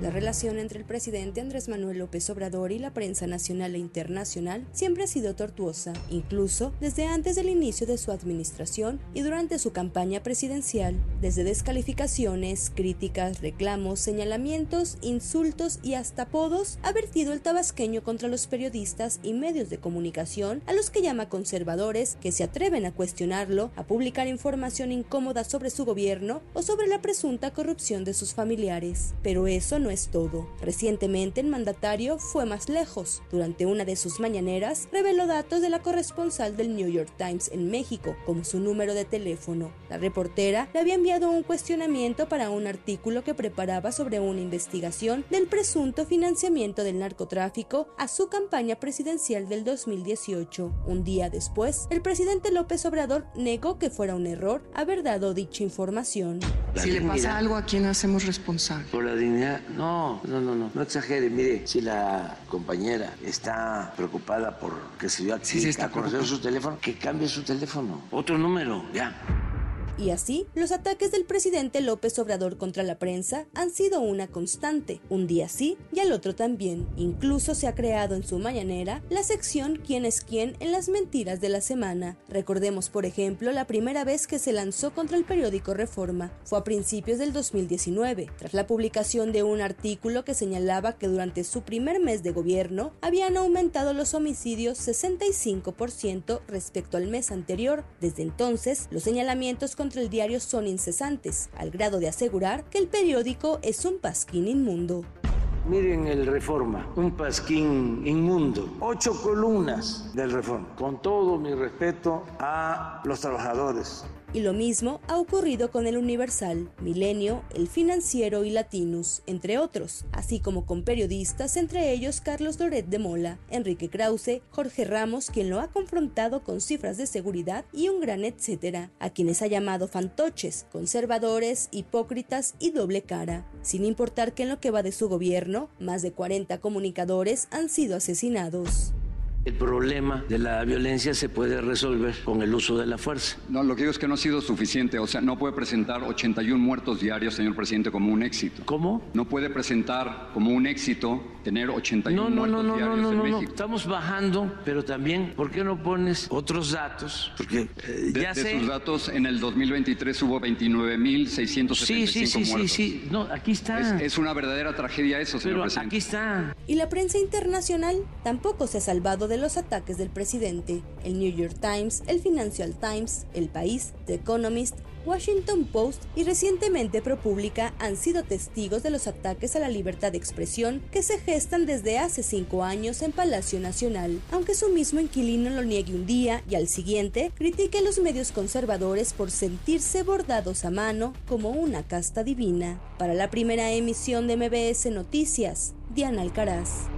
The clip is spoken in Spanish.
La relación entre el presidente Andrés Manuel López Obrador y la prensa nacional e internacional siempre ha sido tortuosa, incluso desde antes del inicio de su administración y durante su campaña presidencial, desde descalificaciones, críticas, reclamos, señalamientos, insultos y hasta apodos, ha vertido el tabasqueño contra los periodistas y medios de comunicación a los que llama conservadores que se atreven a cuestionarlo, a publicar información incómoda sobre su gobierno o sobre la presunta corrupción de sus familiares. Pero eso no es todo. Recientemente el mandatario fue más lejos. Durante una de sus mañaneras reveló datos de la corresponsal del New York Times en México, como su número de teléfono. La reportera le había enviado un cuestionamiento para un artículo que preparaba sobre una investigación del presunto financiamiento del narcotráfico a su campaña presidencial del 2018. Un día después, el presidente López Obrador negó que fuera un error haber dado dicha información. si le pasa algo, ¿a quién hacemos responsable? Por la dignidad, no, no, no, no, no exagere. Mire, si la compañera está preocupada por que se dio a, sí, sí está conocer su teléfono, que cambie su teléfono. Otro número, ya. Y así, los ataques del presidente López Obrador contra la prensa han sido una constante, un día sí y al otro también. Incluso se ha creado en su mañanera la sección Quién es quién en las mentiras de la semana. Recordemos, por ejemplo, la primera vez que se lanzó contra el periódico Reforma. Fue a principios del 2019, tras la publicación de un artículo que señalaba que durante su primer mes de gobierno habían aumentado los homicidios 65% respecto al mes anterior. Desde entonces, los señalamientos contra el diario son incesantes, al grado de asegurar que el periódico es un pasquín inmundo. Miren el Reforma, un pasquín inmundo. Ocho columnas del Reforma. Con todo mi respeto a los trabajadores, y lo mismo ha ocurrido con el Universal, Milenio, El Financiero y Latinus, entre otros, así como con periodistas, entre ellos Carlos Loret de Mola, Enrique Krause, Jorge Ramos, quien lo ha confrontado con cifras de seguridad y un gran etcétera, a quienes ha llamado fantoches, conservadores, hipócritas y doble cara, sin importar que en lo que va de su gobierno, más de 40 comunicadores han sido asesinados. El problema de la violencia se puede resolver con el uso de la fuerza. No, lo que digo es que no ha sido suficiente. O sea, no puede presentar 81 muertos diarios, señor presidente, como un éxito. ¿Cómo? No puede presentar como un éxito tener 81 no, no, muertos no, no, diarios no, en no, México. no. Estamos bajando, pero también, ¿por qué no pones otros datos? Porque eh, De, ya de sé. sus datos, en el 2023 hubo 29.675 Sí, sí, sí, sí, muertos. sí. No, aquí está. Es, es una verdadera tragedia eso, señor pero presidente. aquí está. Y la prensa internacional tampoco se ha salvado de los ataques del presidente. El New York Times, el Financial Times, El País, The Economist, Washington Post y recientemente ProPublica han sido testigos de los ataques a la libertad de expresión que se gestan desde hace cinco años en Palacio Nacional, aunque su mismo inquilino lo niegue un día y al siguiente critique a los medios conservadores por sentirse bordados a mano como una casta divina. Para la primera emisión de MBS Noticias, Diana Alcaraz.